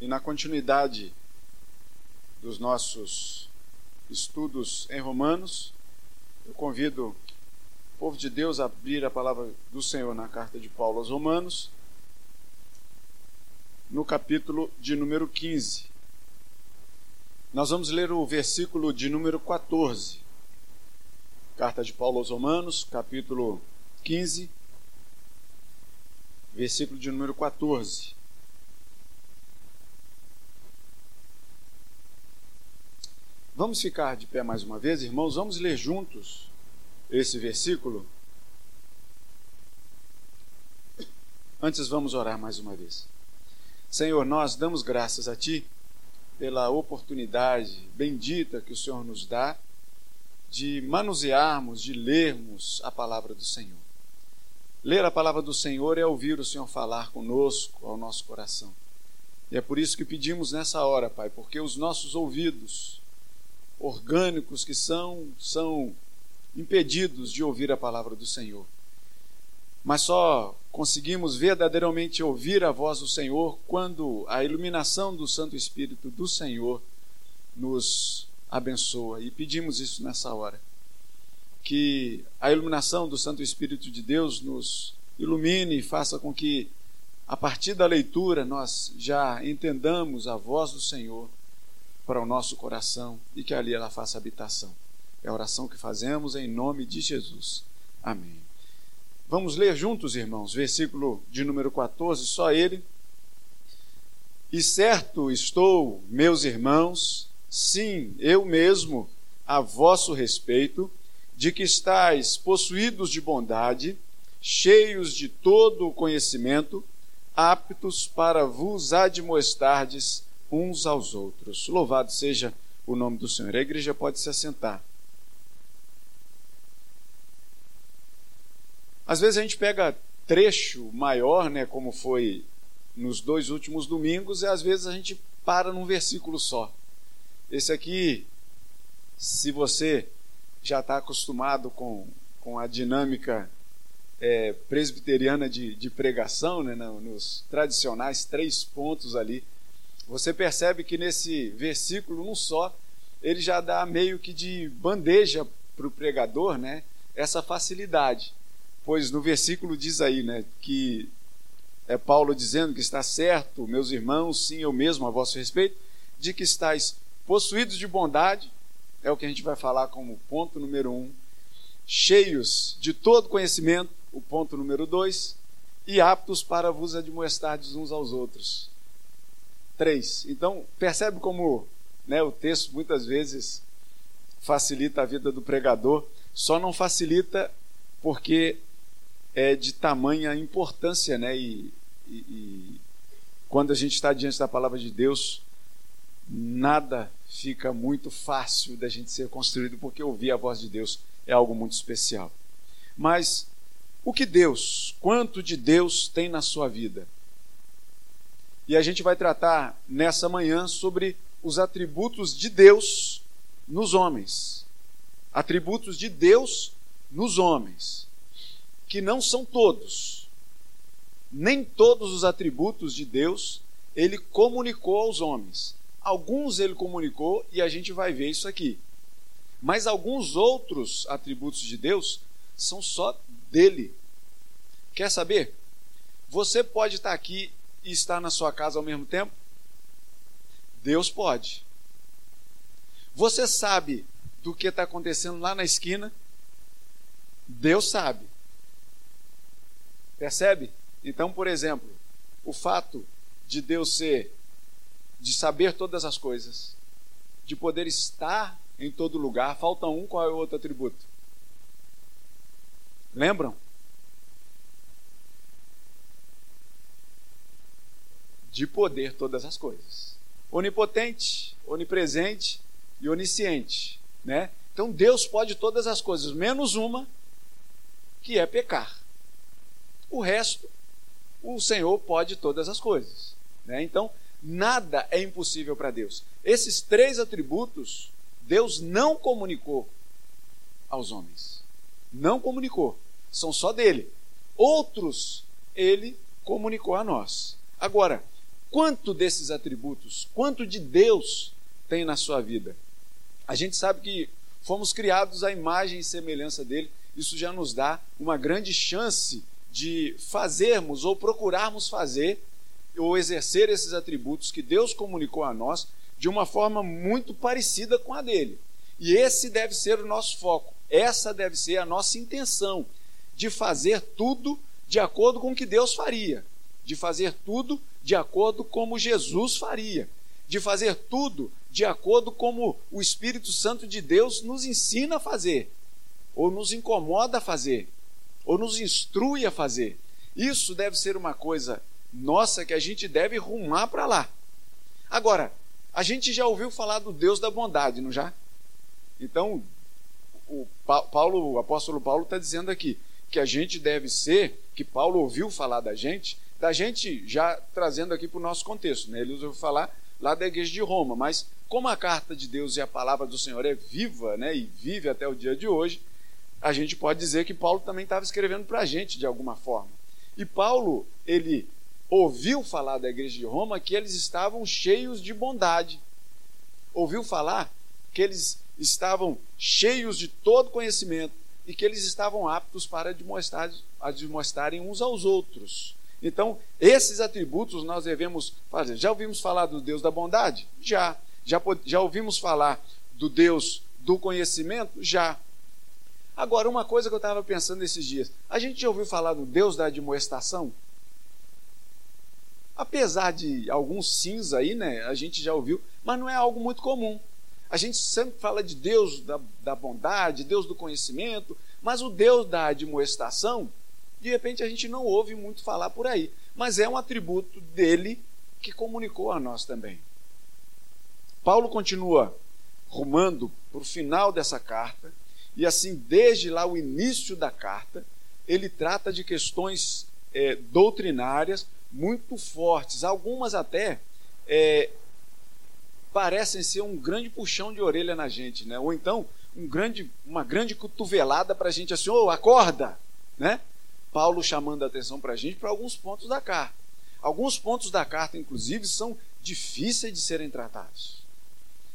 E na continuidade dos nossos estudos em Romanos, eu convido o povo de Deus a abrir a palavra do Senhor na carta de Paulo aos Romanos, no capítulo de número 15. Nós vamos ler o versículo de número 14. Carta de Paulo aos Romanos, capítulo 15, versículo de número 14. Vamos ficar de pé mais uma vez, irmãos? Vamos ler juntos esse versículo? Antes, vamos orar mais uma vez. Senhor, nós damos graças a Ti pela oportunidade bendita que o Senhor nos dá de manusearmos, de lermos a palavra do Senhor. Ler a palavra do Senhor é ouvir o Senhor falar conosco, ao nosso coração. E é por isso que pedimos nessa hora, Pai, porque os nossos ouvidos orgânicos que são, são impedidos de ouvir a palavra do Senhor. Mas só conseguimos verdadeiramente ouvir a voz do Senhor quando a iluminação do Santo Espírito do Senhor nos abençoa. E pedimos isso nessa hora. Que a iluminação do Santo Espírito de Deus nos ilumine e faça com que, a partir da leitura, nós já entendamos a voz do Senhor para o nosso coração e que ali ela faça habitação. É a oração que fazemos em nome de Jesus. Amém. Vamos ler juntos, irmãos, versículo de número 14, só ele. E certo estou, meus irmãos, sim, eu mesmo, a vosso respeito, de que estáis possuídos de bondade, cheios de todo o conhecimento, aptos para vos admoestardes uns aos outros. Louvado seja o nome do Senhor. A igreja pode se assentar. Às vezes a gente pega trecho maior, né, como foi nos dois últimos domingos, e às vezes a gente para num versículo só. Esse aqui, se você já está acostumado com, com a dinâmica é, presbiteriana de, de pregação, né, nos tradicionais três pontos ali, você percebe que nesse versículo, um só, ele já dá meio que de bandeja para o pregador, né? Essa facilidade. Pois no versículo diz aí, né? Que é Paulo dizendo que está certo, meus irmãos, sim, eu mesmo a vosso respeito, de que estáis possuídos de bondade, é o que a gente vai falar como ponto número um, cheios de todo conhecimento, o ponto número dois, e aptos para vos admoestardes uns aos outros. 3. Então, percebe como né, o texto muitas vezes facilita a vida do pregador, só não facilita porque é de tamanha importância, né? E, e, e quando a gente está diante da palavra de Deus, nada fica muito fácil da gente ser construído, porque ouvir a voz de Deus é algo muito especial. Mas o que Deus, quanto de Deus tem na sua vida? E a gente vai tratar nessa manhã sobre os atributos de Deus nos homens. Atributos de Deus nos homens, que não são todos. Nem todos os atributos de Deus ele comunicou aos homens. Alguns ele comunicou e a gente vai ver isso aqui. Mas alguns outros atributos de Deus são só dele. Quer saber? Você pode estar aqui e estar na sua casa ao mesmo tempo? Deus pode. Você sabe do que está acontecendo lá na esquina? Deus sabe. Percebe? Então, por exemplo, o fato de Deus ser, de saber todas as coisas, de poder estar em todo lugar, falta um, qual é o outro atributo? Lembram? De poder todas as coisas. Onipotente, onipresente e onisciente, né? Então Deus pode todas as coisas, menos uma, que é pecar. O resto, o Senhor pode todas as coisas, né? Então, nada é impossível para Deus. Esses três atributos Deus não comunicou aos homens. Não comunicou. São só dele. Outros ele comunicou a nós. Agora, Quanto desses atributos, quanto de Deus tem na sua vida? A gente sabe que fomos criados à imagem e semelhança dele, isso já nos dá uma grande chance de fazermos ou procurarmos fazer ou exercer esses atributos que Deus comunicou a nós de uma forma muito parecida com a dele. E esse deve ser o nosso foco, essa deve ser a nossa intenção, de fazer tudo de acordo com o que Deus faria, de fazer tudo de acordo como Jesus faria, de fazer tudo de acordo como o Espírito Santo de Deus nos ensina a fazer, ou nos incomoda a fazer, ou nos instrui a fazer. Isso deve ser uma coisa nossa que a gente deve rumar para lá. Agora, a gente já ouviu falar do Deus da bondade, não já? Então, o Paulo, o apóstolo Paulo está dizendo aqui que a gente deve ser, que Paulo ouviu falar da gente, da gente já trazendo aqui para o nosso contexto. Né? Ele ouviu falar lá da igreja de Roma, mas como a carta de Deus e a palavra do Senhor é viva né, e vive até o dia de hoje, a gente pode dizer que Paulo também estava escrevendo para a gente de alguma forma. E Paulo, ele ouviu falar da igreja de Roma que eles estavam cheios de bondade. Ouviu falar que eles estavam cheios de todo conhecimento e que eles estavam aptos para demonstrar, demonstrarem uns aos outros. Então, esses atributos nós devemos fazer. Já ouvimos falar do Deus da bondade? Já. Já, já ouvimos falar do Deus do conhecimento? Já. Agora, uma coisa que eu estava pensando esses dias: a gente já ouviu falar do Deus da admoestação? Apesar de alguns sims aí, né, a gente já ouviu, mas não é algo muito comum. A gente sempre fala de Deus da, da bondade, Deus do conhecimento, mas o Deus da admoestação, de repente a gente não ouve muito falar por aí. Mas é um atributo dele que comunicou a nós também. Paulo continua rumando para o final dessa carta, e assim, desde lá o início da carta, ele trata de questões é, doutrinárias muito fortes, algumas até é, parecem ser um grande puxão de orelha na gente, né? ou então um grande, uma grande cotovelada para a gente assim, ô, oh, acorda! Né? Paulo chamando a atenção para a gente para alguns pontos da carta. Alguns pontos da carta, inclusive, são difíceis de serem tratados.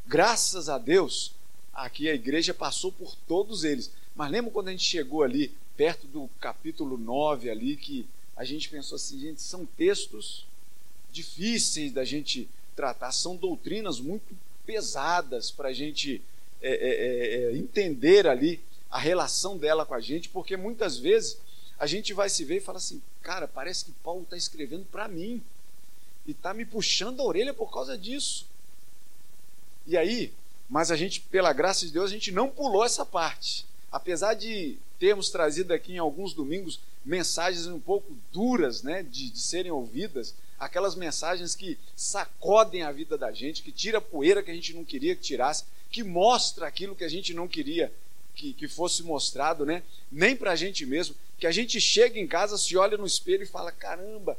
Graças a Deus, aqui a igreja passou por todos eles. Mas lembra quando a gente chegou ali, perto do capítulo 9, ali, que a gente pensou assim, gente, são textos difíceis da gente tratar, são doutrinas muito pesadas para a gente é, é, é, entender ali a relação dela com a gente, porque muitas vezes a gente vai se ver e fala assim, cara, parece que Paulo está escrevendo para mim e está me puxando a orelha por causa disso. E aí, mas a gente, pela graça de Deus, a gente não pulou essa parte. Apesar de termos trazido aqui em alguns domingos mensagens um pouco duras né, de, de serem ouvidas, aquelas mensagens que sacodem a vida da gente, que tira a poeira que a gente não queria que tirasse, que mostra aquilo que a gente não queria que, que fosse mostrado, né? nem para a gente mesmo, que a gente chega em casa, se olha no espelho e fala: caramba,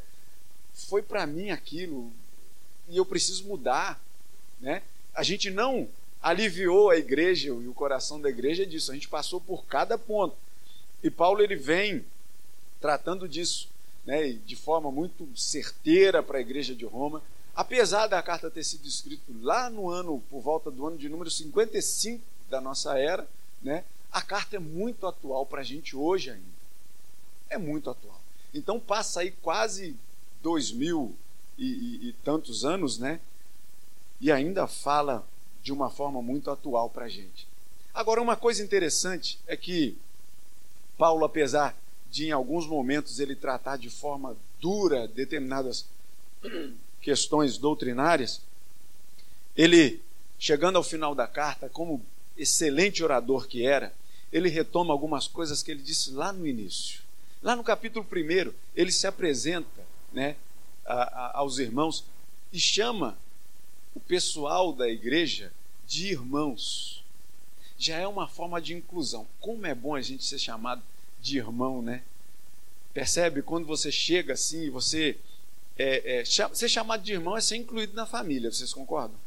foi para mim aquilo e eu preciso mudar. Né? A gente não aliviou a igreja e o coração da igreja disso, a gente passou por cada ponto. E Paulo ele vem tratando disso, né, de forma muito certeira para a igreja de Roma. Apesar da carta ter sido escrita lá no ano, por volta do ano de número 55 da nossa era, né, a carta é muito atual para a gente hoje ainda. É muito atual. Então passa aí quase dois mil e, e, e tantos anos, né? E ainda fala de uma forma muito atual para a gente. Agora, uma coisa interessante é que Paulo, apesar de em alguns momentos ele tratar de forma dura determinadas questões doutrinárias, ele, chegando ao final da carta, como excelente orador que era, ele retoma algumas coisas que ele disse lá no início. Lá no capítulo 1, ele se apresenta né, a, a, aos irmãos e chama o pessoal da igreja de irmãos. Já é uma forma de inclusão. Como é bom a gente ser chamado de irmão, né? Percebe? Quando você chega assim, você é, é, ser chamado de irmão é ser incluído na família, vocês concordam?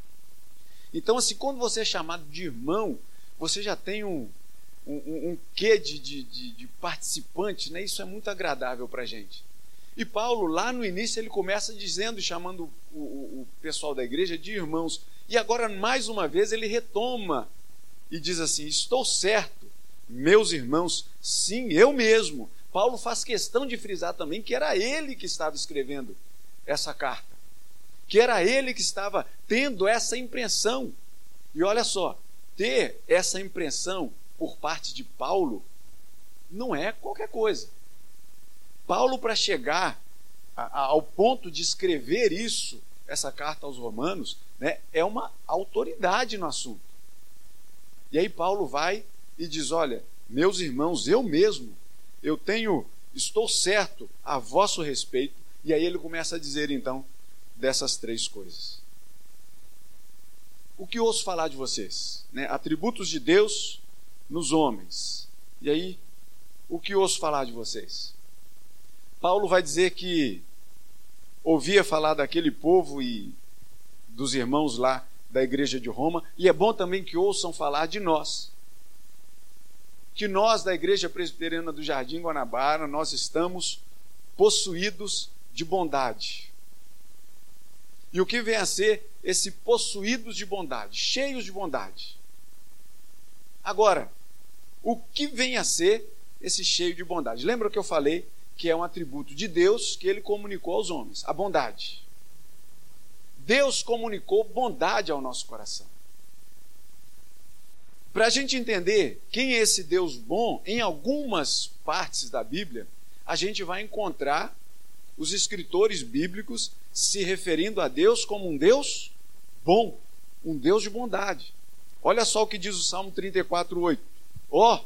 Então, assim, quando você é chamado de irmão, você já tem um, um, um quê de, de, de, de participante, né? Isso é muito agradável para a gente. E Paulo, lá no início, ele começa dizendo, chamando o, o, o pessoal da igreja de irmãos. E agora, mais uma vez, ele retoma e diz assim: Estou certo, meus irmãos, sim, eu mesmo. Paulo faz questão de frisar também que era ele que estava escrevendo essa carta, que era ele que estava tendo essa impressão. E olha só, ter essa impressão por parte de Paulo não é qualquer coisa. Paulo, para chegar a, a, ao ponto de escrever isso, essa carta aos Romanos, né, é uma autoridade no assunto. E aí Paulo vai e diz: Olha, meus irmãos, eu mesmo, eu tenho, estou certo a vosso respeito. E aí ele começa a dizer então dessas três coisas. O que ouço falar de vocês? Né? Atributos de Deus nos homens. E aí, o que ouço falar de vocês? Paulo vai dizer que ouvia falar daquele povo e dos irmãos lá da igreja de Roma, e é bom também que ouçam falar de nós. Que nós da igreja presbiteriana do Jardim Guanabara, nós estamos possuídos de bondade. E o que vem a ser esse possuídos de bondade, cheios de bondade? Agora, o que vem a ser esse cheio de bondade? Lembra que eu falei que é um atributo de Deus que ele comunicou aos homens, a bondade. Deus comunicou bondade ao nosso coração. Para a gente entender quem é esse Deus bom, em algumas partes da Bíblia, a gente vai encontrar os escritores bíblicos se referindo a Deus como um Deus bom, um Deus de bondade. Olha só o que diz o Salmo 34:8. Ó, oh,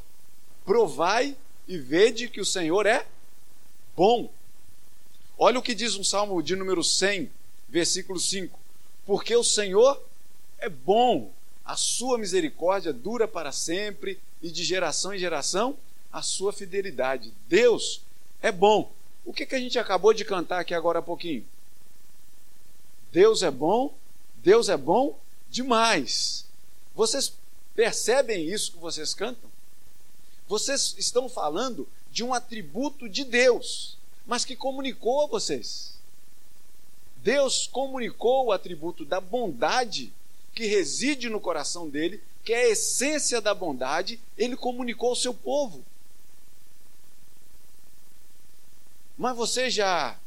provai e vede que o Senhor é bom. Olha o que diz um Salmo de número 100, versículo 5. Porque o Senhor é bom, a sua misericórdia dura para sempre e de geração em geração a sua fidelidade. Deus é bom. O que, que a gente acabou de cantar aqui agora há pouquinho? Deus é bom, Deus é bom demais. Vocês percebem isso que vocês cantam? Vocês estão falando de um atributo de Deus, mas que comunicou a vocês. Deus comunicou o atributo da bondade que reside no coração dele, que é a essência da bondade, ele comunicou ao seu povo. Mas você já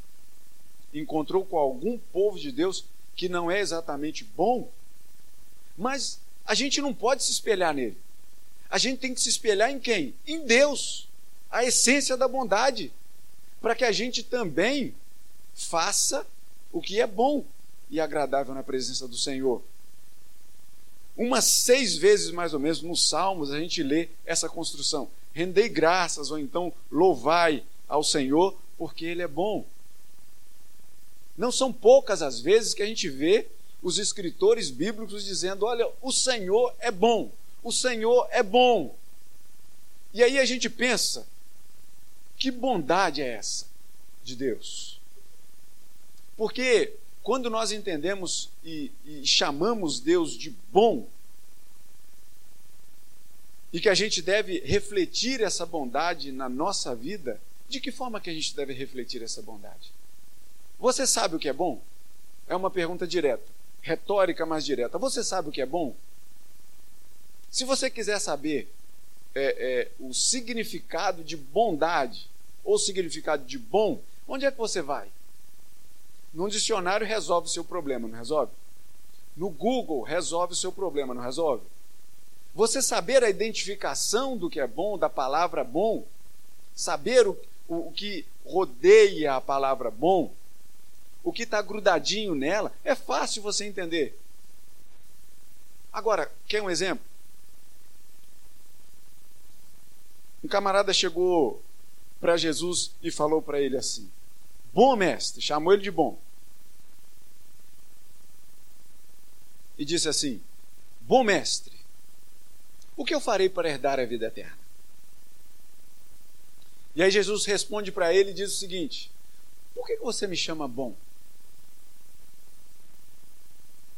encontrou com algum povo de Deus que não é exatamente bom? Mas a gente não pode se espelhar nele. A gente tem que se espelhar em quem? Em Deus a essência da bondade, para que a gente também faça o que é bom e agradável na presença do Senhor. Umas seis vezes mais ou menos nos Salmos a gente lê essa construção: rendei graças ou então louvai ao Senhor, porque Ele é bom. Não são poucas as vezes que a gente vê os escritores bíblicos dizendo: olha, o Senhor é bom, o Senhor é bom. E aí a gente pensa, que bondade é essa de Deus? Porque quando nós entendemos e, e, chamamos Deus de bom, e que a gente deve refletir essa bondade na nossa vida, de que forma que a gente deve refletir essa bondade? Você sabe o que é bom? É uma pergunta direta, retórica, mas direta. Você sabe o que é bom? Se você quiser saber é, é, o significado de bondade ou significado de bom, onde é que você vai? Num dicionário resolve o seu problema, não resolve? No Google resolve o seu problema, não resolve? Você saber a identificação do que é bom, da palavra bom, saber o, o, o que rodeia a palavra bom, o que está grudadinho nela, é fácil você entender. Agora, quer um exemplo? Um camarada chegou para Jesus e falou para ele assim: Bom mestre, chamou ele de bom. E disse assim: Bom mestre, o que eu farei para herdar a vida eterna? E aí Jesus responde para ele e diz o seguinte: Por que você me chama bom?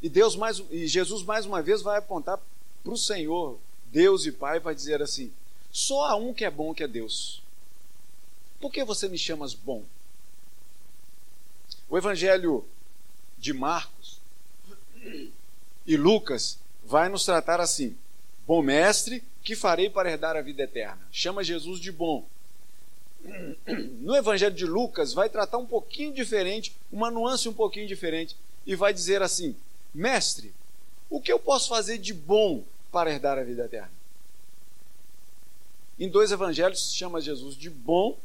E Deus mais e Jesus mais uma vez vai apontar para o Senhor, Deus e Pai, vai dizer assim: só há um que é bom, que é Deus. Por que você me chamas bom? O evangelho de Marcos e Lucas vai nos tratar assim: Bom mestre, que farei para herdar a vida eterna? Chama Jesus de bom. No evangelho de Lucas vai tratar um pouquinho diferente, uma nuance um pouquinho diferente, e vai dizer assim: Mestre, o que eu posso fazer de bom para herdar a vida eterna? Em dois evangelhos chama Jesus de bom,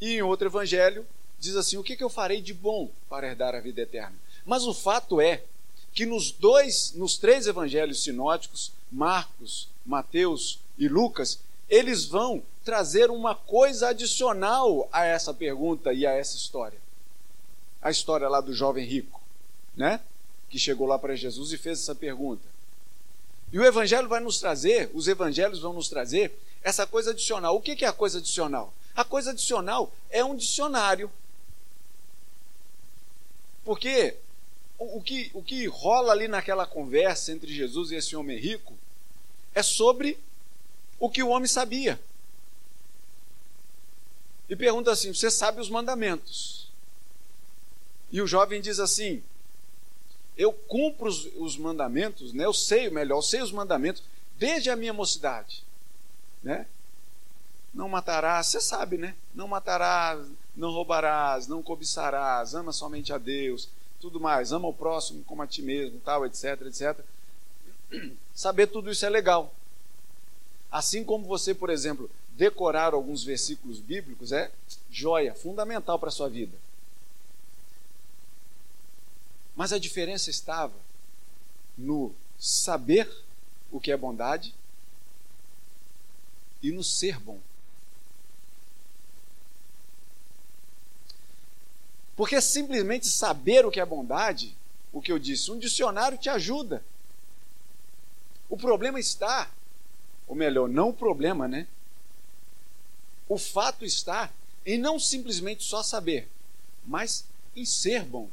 e em outro evangelho diz assim: O que, eu farei de bom para herdar a vida eterna? Mas o fato é que nos dois, nos três evangelhos sinóticos, Marcos, Mateus e Lucas, eles vão trazer uma coisa adicional a essa pergunta e a essa história. A história lá do jovem rico, né? Que chegou lá para Jesus e fez essa pergunta. E o evangelho vai nos trazer, os evangelhos vão nos trazer essa coisa adicional. O que é a coisa adicional? A coisa adicional é um dicionário. Porque o, que, o que rola ali naquela conversa entre Jesus e esse homem rico é sobre o que o homem sabia. E pergunta assim: Você sabe os mandamentos? E o jovem diz assim: Eu cumpro os, os mandamentos, né? eu sei o melhor, eu sei os mandamentos desde a minha mocidade. Né? Não matarás, você sabe, né? Não matarás, não roubarás, não cobiçarás, ama somente a Deus, tudo mais, ama o próximo como a ti mesmo, tal, etc, etc. Saber tudo isso é legal. Assim como você, por exemplo, decorar alguns versículos bíblicos é joia, fundamental para a sua vida. Mas a diferença estava no saber o que é bondade e no ser bom. Porque simplesmente saber o que é bondade, o que eu disse, um dicionário te ajuda. O problema está, ou melhor, não o problema, né? O fato está em não simplesmente só saber, mas em ser bom.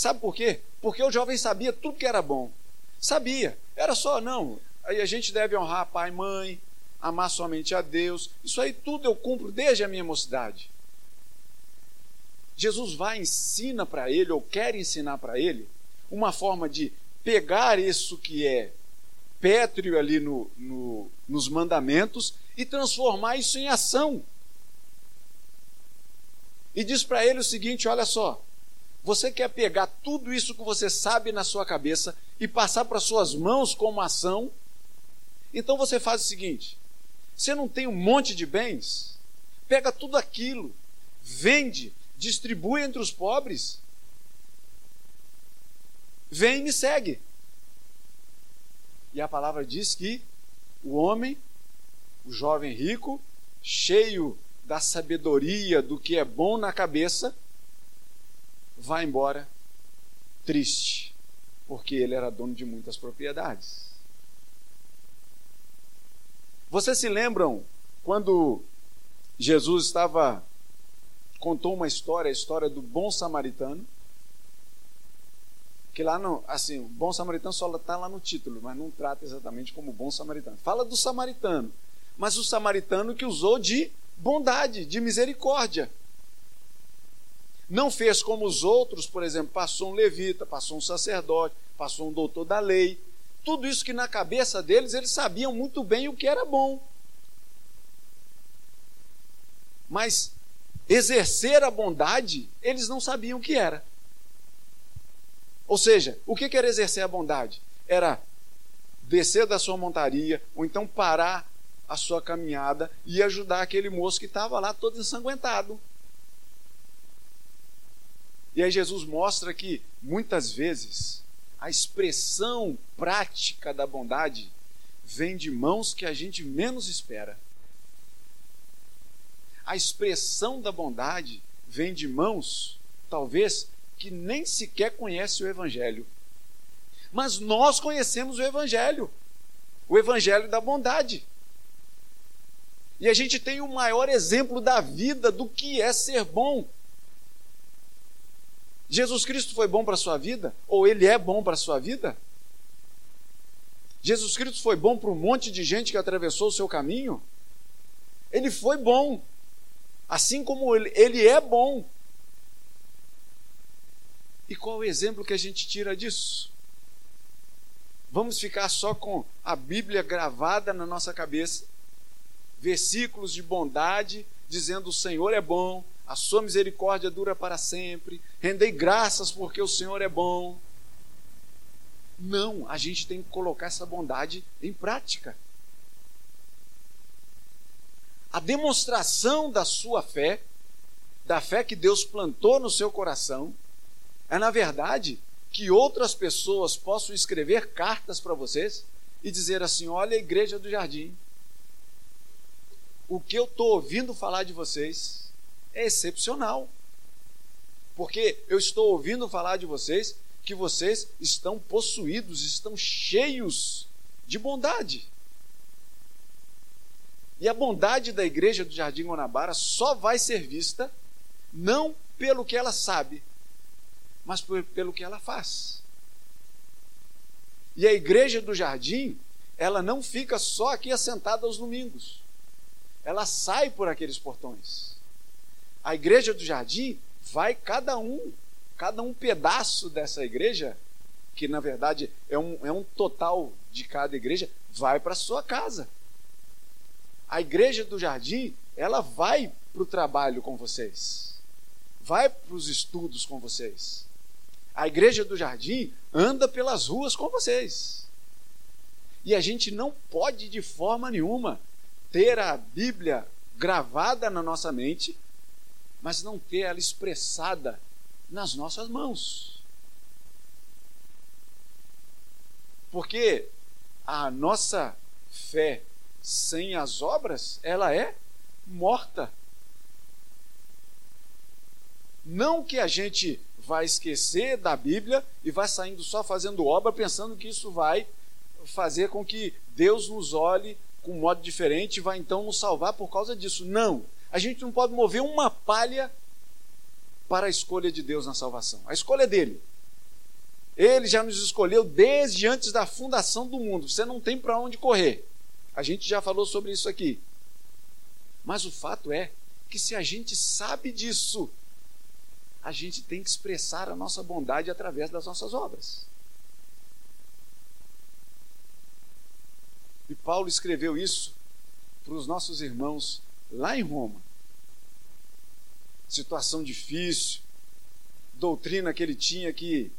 Sabe por quê? Porque o jovem sabia tudo que era bom. Sabia. Era só, não, aí a gente deve honrar pai e mãe, amar somente a Deus. Isso aí tudo eu cumpro desde a minha mocidade. Jesus vai ensina para ele, ou quer ensinar para ele, uma forma de pegar isso que é pétreo ali no, no, nos mandamentos e transformar isso em ação. E diz para ele o seguinte: olha só, você quer pegar tudo isso que você sabe na sua cabeça e passar para suas mãos como ação? Então você faz o seguinte: você não tem um monte de bens? Pega tudo aquilo, vende, distribui entre os pobres. Vem e me segue. E a palavra diz que o homem, o jovem rico, cheio da sabedoria do que é bom na cabeça, vai embora triste, porque ele era dono de muitas propriedades. Vocês se lembram quando Jesus estava contou uma história, a história do bom samaritano. Que lá não, assim, o bom samaritano só está lá no título, mas não trata exatamente como bom samaritano. Fala do samaritano, mas o samaritano que usou de bondade, de misericórdia. Não fez como os outros, por exemplo, passou um levita, passou um sacerdote, passou um doutor da lei. Tudo isso que na cabeça deles eles sabiam muito bem o que era bom. Mas exercer a bondade, eles não sabiam o que era. Ou seja, o que era exercer a bondade? Era descer da sua montaria, ou então parar a sua caminhada e ajudar aquele moço que estava lá todo ensanguentado. E aí Jesus mostra que muitas vezes a expressão prática da bondade vem de mãos que a gente menos espera a expressão da bondade vem de mãos, talvez, que nem sequer conhece o Evangelho. Mas nós conhecemos o Evangelho, o Evangelho da bondade. E a gente tem o maior exemplo da vida do que é ser bom. Jesus Cristo foi bom para a sua vida? Ou ele é bom para a sua vida? Jesus Cristo foi bom para um monte de gente que atravessou o seu caminho? Ele foi bom. Assim como ele, ele é bom E qual o exemplo que a gente tira disso? Vamos ficar só com a Bíblia gravada na nossa cabeça, versículos de bondade dizendo: O Senhor é bom, a sua misericórdia dura para sempre, rendei graças porque o Senhor é bom. Não, a gente tem que colocar essa bondade em prática. A demonstração da sua fé, da fé que Deus plantou no seu coração, é na verdade que outras pessoas possam escrever cartas para vocês e dizer assim: olha a igreja do jardim. O que eu estou ouvindo falar de vocês é excepcional. Porque eu estou ouvindo falar de vocês que vocês estão possuídos, estão cheios de bondade. E a bondade da igreja do Jardim Guanabara só vai ser vista não pelo que ela sabe, mas pelo que ela faz. E a igreja do jardim, ela não fica só aqui assentada aos domingos. Ela sai por aqueles portões. A igreja do jardim vai cada um, cada um pedaço dessa igreja, que na verdade é um, é um total de cada igreja, vai para sua casa. A igreja do jardim, ela vai para o trabalho com vocês, vai para os estudos com vocês, a igreja do jardim anda pelas ruas com vocês. E a gente não pode de forma nenhuma ter a Bíblia gravada na nossa mente, mas não ter ela expressada nas nossas mãos. Porque a nossa fé sem as obras, ela é morta. Não que a gente vai esquecer da Bíblia e vai saindo só fazendo obra, pensando que isso vai fazer com que Deus nos olhe com um modo diferente e vai então nos salvar por causa disso. Não. A gente não pode mover uma palha para a escolha de Deus na salvação. A escolha é dele. Ele já nos escolheu desde antes da fundação do mundo. Você não tem para onde correr. A gente já falou sobre isso aqui. Mas o fato é que se a gente sabe disso, a gente tem que expressar a nossa bondade através das nossas obras. E Paulo escreveu isso para os nossos irmãos lá em Roma. Situação difícil, doutrina que ele tinha que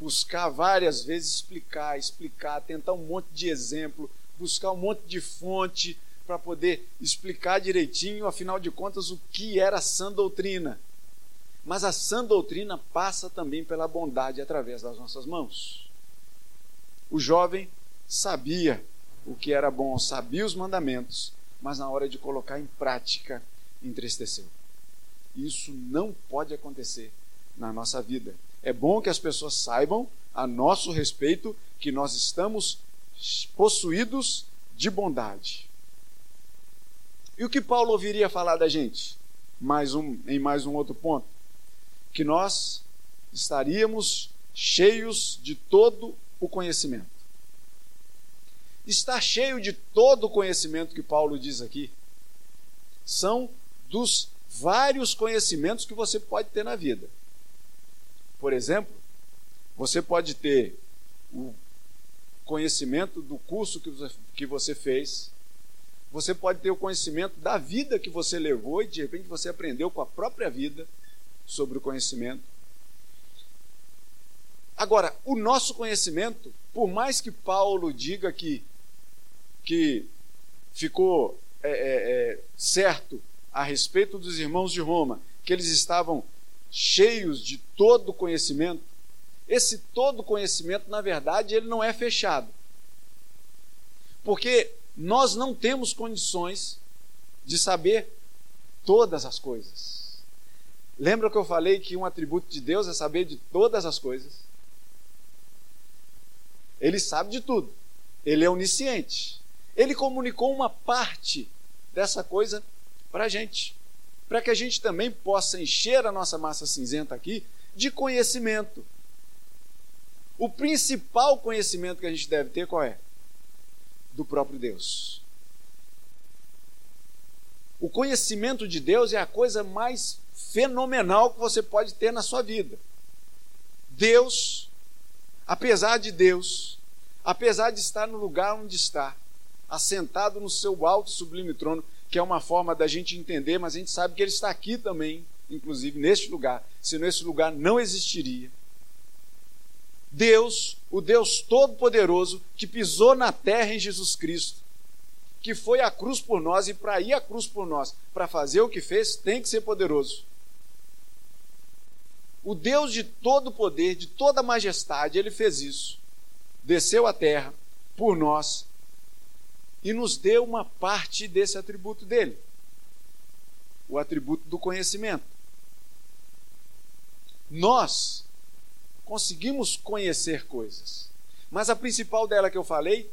buscar várias vezes explicar, explicar, tentar um monte de exemplo, buscar um monte de fonte para poder explicar direitinho, afinal de contas, o que era sã doutrina. Mas a sã doutrina passa também pela bondade através das nossas mãos. O jovem sabia o que era bom, sabia os mandamentos, mas na hora de colocar em prática, entristeceu. Isso não pode acontecer na nossa vida. É bom que as pessoas saibam, a nosso respeito, que nós estamos possuídos de bondade. E o que Paulo ouviria falar da gente? Mais um, em mais um outro ponto que nós estaríamos cheios de todo o conhecimento. Está cheio de todo o conhecimento que Paulo diz aqui. São dos vários conhecimentos que você pode ter na vida. Por exemplo, você pode ter o conhecimento do curso que você fez, você pode ter o conhecimento da vida que você levou e de repente você aprendeu com a própria vida sobre o conhecimento. Agora, o nosso conhecimento, por mais que Paulo diga que, que ficou é, é, é, certo a respeito dos irmãos de Roma, que eles estavam cheios de todo conhecimento, esse todo conhecimento, na verdade, ele não é fechado. Porque nós não temos condições de saber todas as coisas. Lembra que eu falei que um atributo de Deus é saber de todas as coisas? Ele sabe de tudo. Ele é onisciente. Ele comunicou uma parte dessa coisa para a gente, para que a gente também possa encher a nossa massa cinzenta aqui de conhecimento. O principal conhecimento que a gente deve ter qual é? Do próprio Deus. O conhecimento de Deus é a coisa mais fenomenal que você pode ter na sua vida. Deus, apesar de Deus, apesar de estar no lugar onde está, assentado no seu alto sublime trono, que é uma forma da gente entender, mas a gente sabe que ele está aqui também, inclusive neste lugar, senão esse lugar não existiria. Deus, o Deus Todo-Poderoso, que pisou na terra em Jesus Cristo, que foi à cruz por nós e para ir à cruz por nós, para fazer o que fez, tem que ser poderoso. O Deus de todo poder, de toda majestade, ele fez isso. Desceu à terra por nós e nos deu uma parte desse atributo dele o atributo do conhecimento. Nós conseguimos conhecer coisas, mas a principal dela que eu falei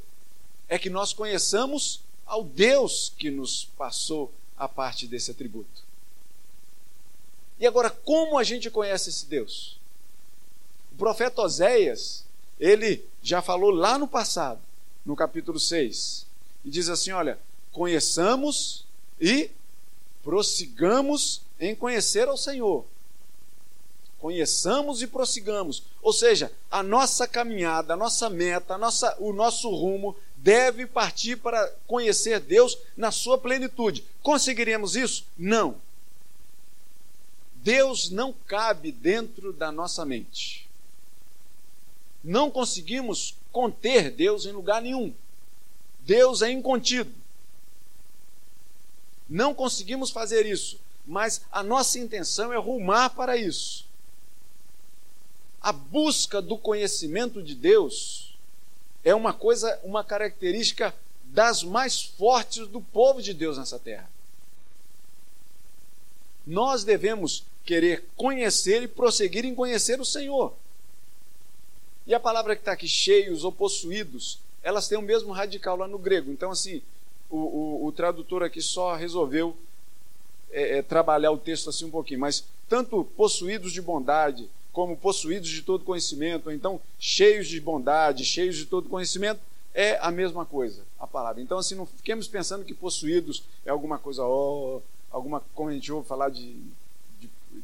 é que nós conheçamos ao Deus que nos passou a parte desse atributo. E agora, como a gente conhece esse Deus? O profeta Oséias, ele já falou lá no passado, no capítulo 6, e diz assim: Olha, conheçamos e prossigamos em conhecer ao Senhor. Conheçamos e prossigamos. Ou seja, a nossa caminhada, a nossa meta, a nossa, o nosso rumo deve partir para conhecer Deus na sua plenitude. Conseguiremos isso? Não. Deus não cabe dentro da nossa mente. Não conseguimos conter Deus em lugar nenhum. Deus é incontido. Não conseguimos fazer isso, mas a nossa intenção é rumar para isso. A busca do conhecimento de Deus é uma coisa, uma característica das mais fortes do povo de Deus nessa terra. Nós devemos querer conhecer e prosseguir em conhecer o Senhor. E a palavra que está aqui, cheios ou possuídos, elas têm o mesmo radical lá no grego. Então, assim, o, o, o tradutor aqui só resolveu é, é, trabalhar o texto assim um pouquinho, mas tanto possuídos de bondade, como possuídos de todo conhecimento, ou então cheios de bondade, cheios de todo conhecimento, é a mesma coisa, a palavra. Então, assim, não fiquemos pensando que possuídos é alguma coisa, ó, alguma, como a gente ouve falar de,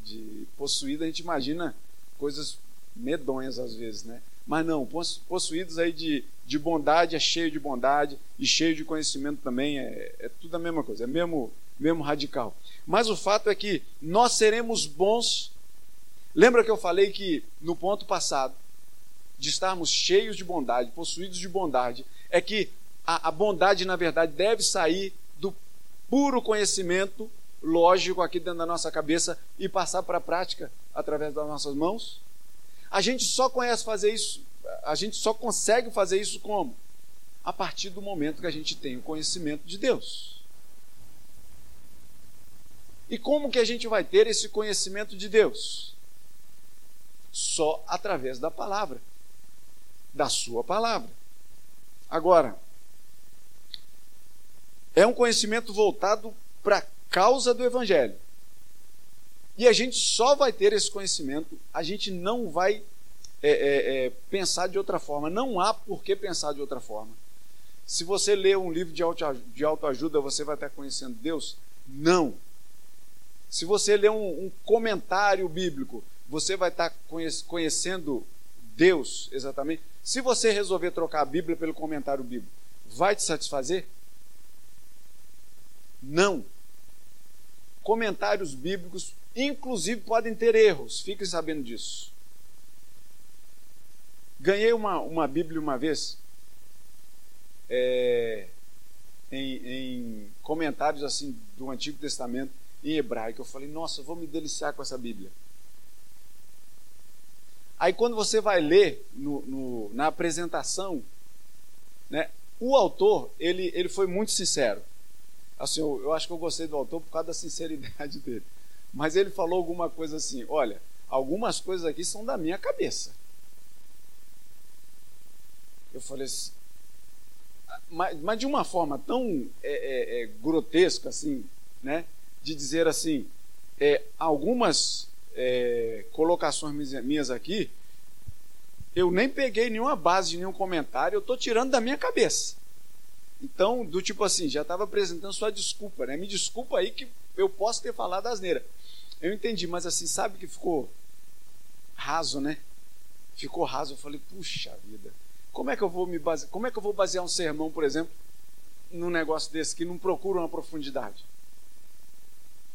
de, possuído, a gente imagina coisas medonhas às vezes, né? Mas não, possuídos aí de, de bondade, é cheio de bondade, e cheio de conhecimento também, é, é tudo a mesma coisa, é mesmo, mesmo radical. Mas o fato é que nós seremos bons. Lembra que eu falei que no ponto passado, de estarmos cheios de bondade, possuídos de bondade, é que a, a bondade, na verdade, deve sair do puro conhecimento lógico aqui dentro da nossa cabeça e passar para a prática através das nossas mãos? A gente só conhece fazer isso, a gente só consegue fazer isso como? A partir do momento que a gente tem o conhecimento de Deus. E como que a gente vai ter esse conhecimento de Deus? Só através da palavra, da sua palavra. Agora, é um conhecimento voltado para causa do evangelho. E a gente só vai ter esse conhecimento, a gente não vai é, é, é, pensar de outra forma. Não há por que pensar de outra forma. Se você lê um livro de, de autoajuda, você vai estar conhecendo Deus? Não. Se você lê um, um comentário bíblico, você vai estar conhecendo Deus exatamente. Se você resolver trocar a Bíblia pelo comentário bíblico, vai te satisfazer? Não. Comentários bíblicos inclusive podem ter erros, fiquem sabendo disso. Ganhei uma, uma Bíblia uma vez, é, em, em, comentários assim do Antigo Testamento em hebraico. Eu falei, nossa, vou me deliciar com essa Bíblia. Aí quando você vai ler no, no, na apresentação, né, o autor ele, ele foi muito sincero. Assim, eu, eu acho que eu gostei do autor por causa da sinceridade dele. Mas ele falou alguma coisa assim: olha, algumas coisas aqui são da minha cabeça. Eu falei assim, mas, mas de uma forma tão é, é, é, grotesca assim, né? De dizer assim, é, algumas é, colocações minhas aqui, eu nem peguei nenhuma base, nenhum comentário, eu estou tirando da minha cabeça. Então, do tipo assim, já estava apresentando sua desculpa, né? Me desculpa aí que eu posso ter falado asneira. Eu entendi, mas assim, sabe que ficou raso, né? ficou raso. Eu falei, puxa vida, como é que eu vou me basear, como é que eu vou basear um sermão, por exemplo, num negócio desse que não procura uma profundidade,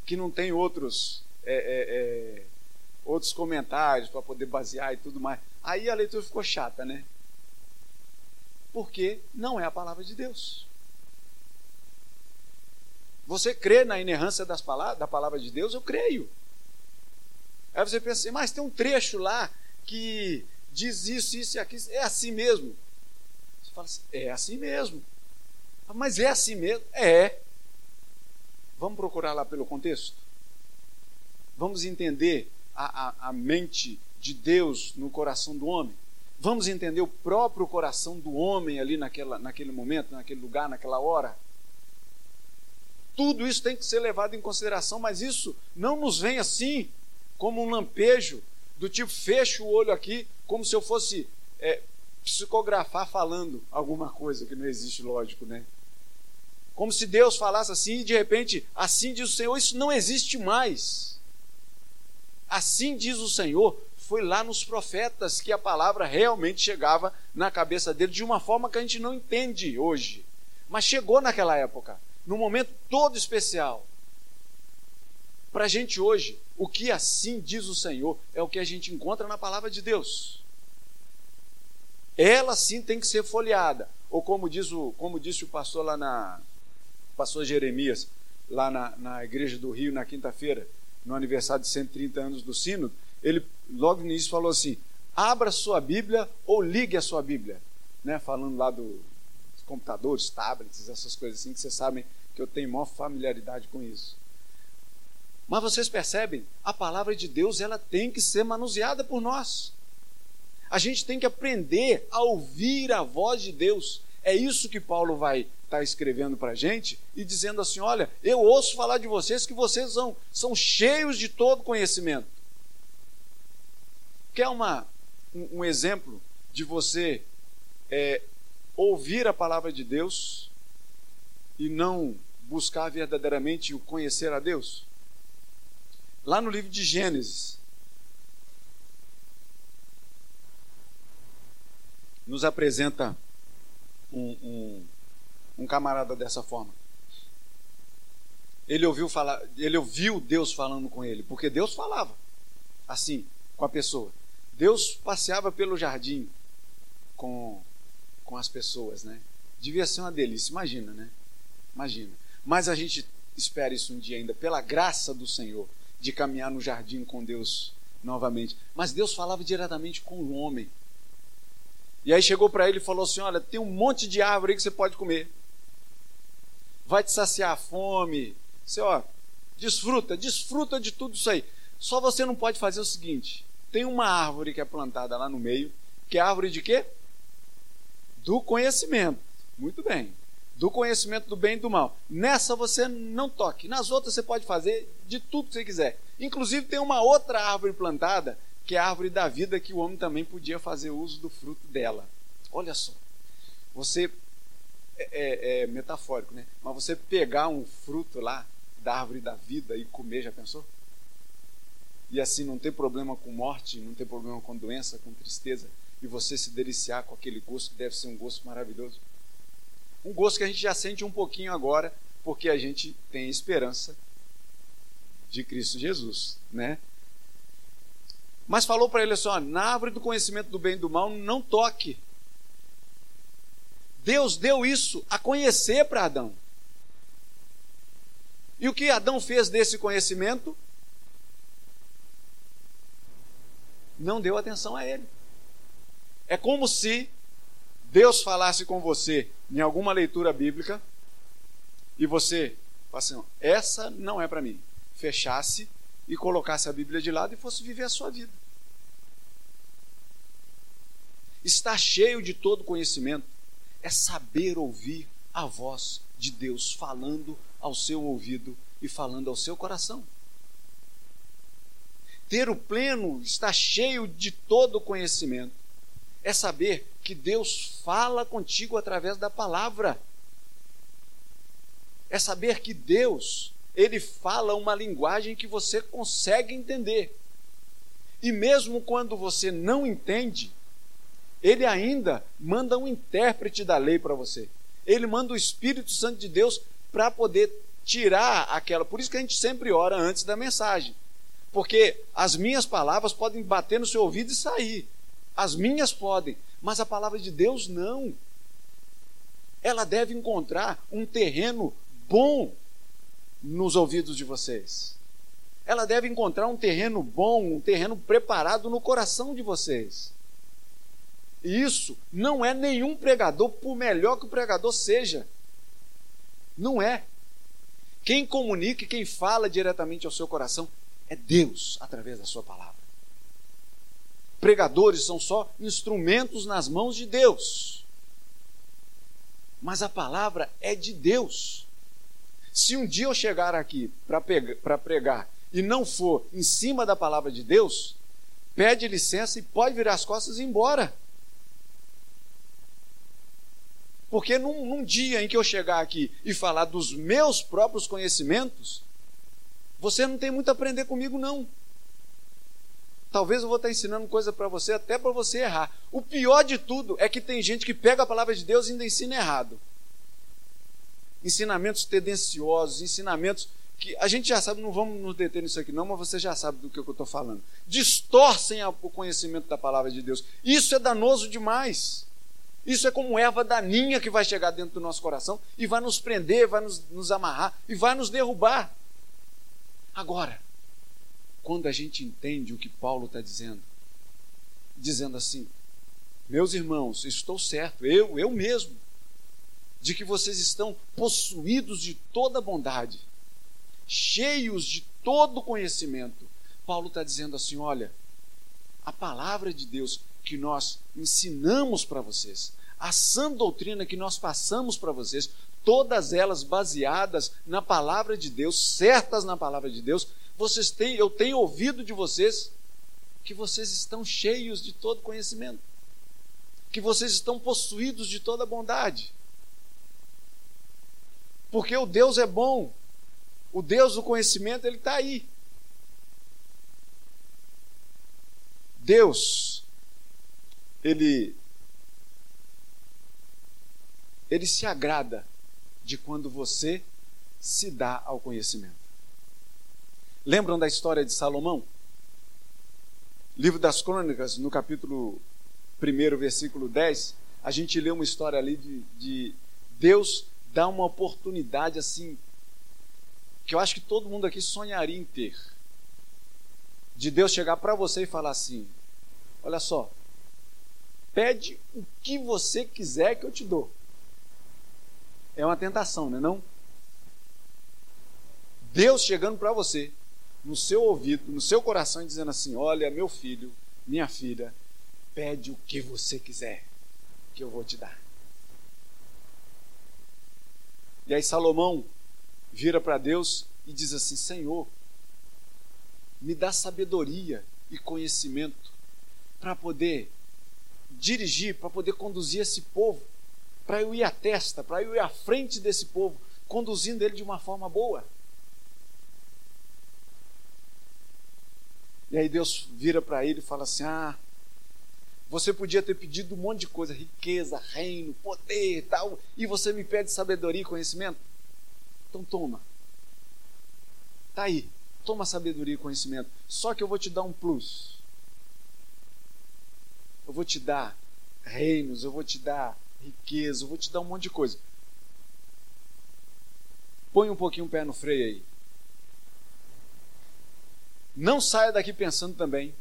que não tem outros é, é, é, outros comentários para poder basear e tudo mais. Aí a leitura ficou chata, né? Porque não é a palavra de Deus. Você crê na inerrância palavras, da palavra de Deus? Eu creio. Aí você pensa assim, mas tem um trecho lá que diz isso, isso e aquilo. É assim mesmo. Você fala assim, é assim mesmo. Ah, mas é assim mesmo? É. Vamos procurar lá pelo contexto? Vamos entender a, a, a mente de Deus no coração do homem? Vamos entender o próprio coração do homem ali naquela, naquele momento, naquele lugar, naquela hora? Tudo isso tem que ser levado em consideração, mas isso não nos vem assim, como um lampejo, do tipo, fecho o olho aqui, como se eu fosse é, psicografar falando alguma coisa que não existe, lógico, né? Como se Deus falasse assim e de repente, assim diz o Senhor, isso não existe mais. Assim diz o Senhor, foi lá nos profetas que a palavra realmente chegava na cabeça dele de uma forma que a gente não entende hoje. Mas chegou naquela época, num momento todo especial. Para a gente hoje, o que assim diz o Senhor é o que a gente encontra na palavra de Deus. Ela sim tem que ser folheada. Ou como, diz o, como disse o pastor lá na, pastor Jeremias, lá na, na igreja do Rio, na quinta-feira, no aniversário de 130 anos do Sínodo, ele logo no início falou assim: abra sua Bíblia ou ligue a sua Bíblia. Né? Falando lá do, dos computadores, tablets, essas coisas assim, que vocês sabem que eu tenho maior familiaridade com isso. Mas vocês percebem, a palavra de Deus ela tem que ser manuseada por nós. A gente tem que aprender a ouvir a voz de Deus. É isso que Paulo vai está escrevendo para a gente e dizendo assim: olha, eu ouço falar de vocês que vocês são, são cheios de todo conhecimento. Quer uma, um, um exemplo de você é, ouvir a palavra de Deus e não buscar verdadeiramente o conhecer a Deus? Lá no livro de Gênesis, nos apresenta um, um um camarada dessa forma. Ele ouviu falar, ele ouviu Deus falando com ele, porque Deus falava assim com a pessoa. Deus passeava pelo jardim com com as pessoas, né? Devia ser uma delícia, imagina, né? Imagina. Mas a gente espera isso um dia ainda, pela graça do Senhor, de caminhar no jardim com Deus novamente. Mas Deus falava diretamente com o homem. E aí chegou para ele e falou assim: Olha, tem um monte de árvore aí que você pode comer vai te saciar a fome. Você, ó, desfruta, desfruta de tudo isso aí. Só você não pode fazer o seguinte: tem uma árvore que é plantada lá no meio, que é árvore de quê? Do conhecimento. Muito bem. Do conhecimento do bem e do mal. Nessa você não toque. Nas outras você pode fazer de tudo que você quiser. Inclusive tem uma outra árvore plantada, que é a árvore da vida, que o homem também podia fazer uso do fruto dela. Olha só. Você é, é, é, metafórico, né? Mas você pegar um fruto lá da árvore da vida e comer, já pensou? E assim não ter problema com morte, não ter problema com doença, com tristeza, e você se deliciar com aquele gosto que deve ser um gosto maravilhoso. Um gosto que a gente já sente um pouquinho agora, porque a gente tem esperança de Cristo Jesus, né? Mas falou para ele assim: ó, na árvore do conhecimento do bem e do mal, não toque. Deus deu isso a conhecer para Adão. E o que Adão fez desse conhecimento? Não deu atenção a ele. É como se Deus falasse com você em alguma leitura bíblica e você assim, essa não é para mim. Fechasse e colocasse a Bíblia de lado e fosse viver a sua vida. Está cheio de todo conhecimento é saber ouvir a voz de Deus falando ao seu ouvido e falando ao seu coração. Ter o pleno, estar cheio de todo conhecimento, é saber que Deus fala contigo através da palavra. É saber que Deus, ele fala uma linguagem que você consegue entender. E mesmo quando você não entende, ele ainda manda um intérprete da lei para você. Ele manda o Espírito Santo de Deus para poder tirar aquela. Por isso que a gente sempre ora antes da mensagem. Porque as minhas palavras podem bater no seu ouvido e sair. As minhas podem, mas a palavra de Deus não. Ela deve encontrar um terreno bom nos ouvidos de vocês. Ela deve encontrar um terreno bom, um terreno preparado no coração de vocês. E isso não é nenhum pregador, por melhor que o pregador seja. Não é. Quem comunica quem fala diretamente ao seu coração é Deus através da sua palavra. Pregadores são só instrumentos nas mãos de Deus. Mas a palavra é de Deus. Se um dia eu chegar aqui para pregar e não for em cima da palavra de Deus, pede licença e pode virar as costas e ir embora. Porque num, num, dia em que eu chegar aqui e falar dos meus próprios conhecimentos, você não tem muito a aprender comigo, não. Talvez eu vou estar ensinando coisa para você, até para você errar. O pior de tudo é que tem gente que pega a palavra de Deus e ainda ensina errado. Ensinamentos tendenciosos, ensinamentos que a gente já sabe, não vamos nos deter nisso aqui não, mas você já sabe do que eu estou falando. Distorcem o conhecimento da palavra de Deus. Isso é danoso demais. Isso é como erva daninha que vai chegar dentro do nosso coração e vai nos prender, vai nos, nos amarrar e vai nos derrubar. Agora, quando a gente entende o que Paulo está dizendo, dizendo assim: meus irmãos, estou certo, eu, eu mesmo, de que vocês estão possuídos de toda bondade, cheios de todo conhecimento. Paulo está dizendo assim: olha, a palavra de Deus que nós ensinamos para vocês, a sã doutrina que nós passamos para vocês, todas elas baseadas na palavra de Deus, certas na palavra de Deus, vocês têm, eu tenho ouvido de vocês que vocês estão cheios de todo conhecimento, que vocês estão possuídos de toda bondade. Porque o Deus é bom, o Deus do conhecimento, ele está aí. Deus, ele ele se agrada de quando você se dá ao conhecimento. Lembram da história de Salomão? Livro das Crônicas, no capítulo 1, versículo 10, a gente lê uma história ali de, de Deus dar uma oportunidade assim, que eu acho que todo mundo aqui sonharia em ter. De Deus chegar para você e falar assim: Olha só, pede o que você quiser que eu te dou é uma tentação, não é não? Deus chegando para você, no seu ouvido, no seu coração, e dizendo assim: Olha, meu filho, minha filha, pede o que você quiser, que eu vou te dar. E aí Salomão vira para Deus e diz assim: Senhor, me dá sabedoria e conhecimento para poder dirigir, para poder conduzir esse povo para eu ir à testa, para eu ir à frente desse povo, conduzindo ele de uma forma boa. E aí Deus vira para ele e fala assim: Ah, você podia ter pedido um monte de coisa, riqueza, reino, poder e tal, e você me pede sabedoria e conhecimento? Então toma. Tá aí. Toma sabedoria e conhecimento. Só que eu vou te dar um plus. Eu vou te dar reinos, eu vou te dar riqueza, eu vou te dar um monte de coisa. Põe um pouquinho o pé no freio aí. Não saia daqui pensando também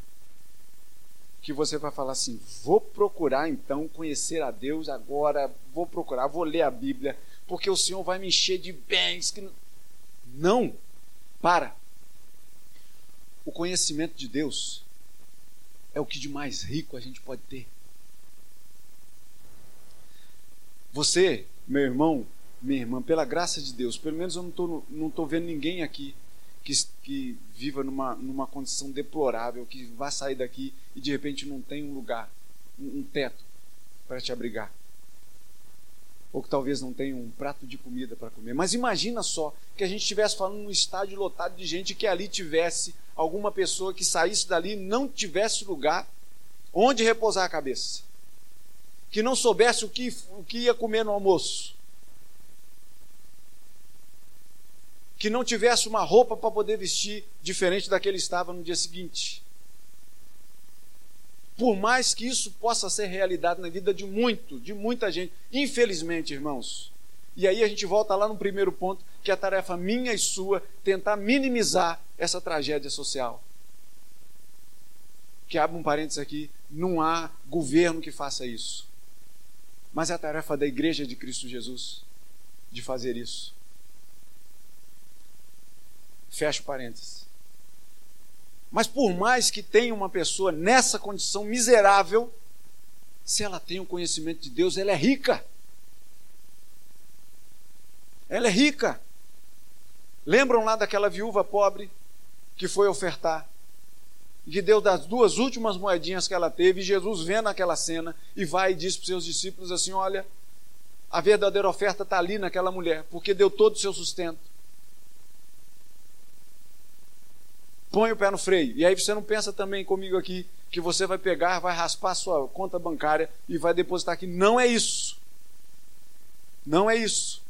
que você vai falar assim: vou procurar então conhecer a Deus agora, vou procurar, vou ler a Bíblia, porque o Senhor vai me encher de bens. Que... Não, para. O conhecimento de Deus é o que de mais rico a gente pode ter. Você, meu irmão, minha irmã, pela graça de Deus, pelo menos eu não estou não tô vendo ninguém aqui que, que viva numa, numa condição deplorável, que vá sair daqui e de repente não tem um lugar, um, um teto para te abrigar. ou que talvez não tenham um prato de comida para comer. Mas imagina só que a gente estivesse falando num estádio lotado de gente que ali tivesse alguma pessoa que saísse dali e não tivesse lugar onde repousar a cabeça, que não soubesse o que, o que ia comer no almoço, que não tivesse uma roupa para poder vestir diferente da que ele estava no dia seguinte. Por mais que isso possa ser realidade na vida de muito, de muita gente, infelizmente, irmãos. E aí a gente volta lá no primeiro ponto, que é a tarefa minha e sua tentar minimizar essa tragédia social. Que abre um parênteses aqui, não há governo que faça isso. Mas é a tarefa da igreja de Cristo Jesus de fazer isso. Fecha o parênteses. Mas por mais que tenha uma pessoa nessa condição miserável, se ela tem o conhecimento de Deus, ela é rica. Ela é rica. Lembram lá daquela viúva pobre que foi ofertar? Que deu das duas últimas moedinhas que ela teve, e Jesus vendo aquela cena e vai e diz para os seus discípulos assim: Olha, a verdadeira oferta está ali naquela mulher, porque deu todo o seu sustento. põe o pé no freio. E aí você não pensa também comigo aqui que você vai pegar, vai raspar sua conta bancária e vai depositar aqui. Não é isso. Não é isso.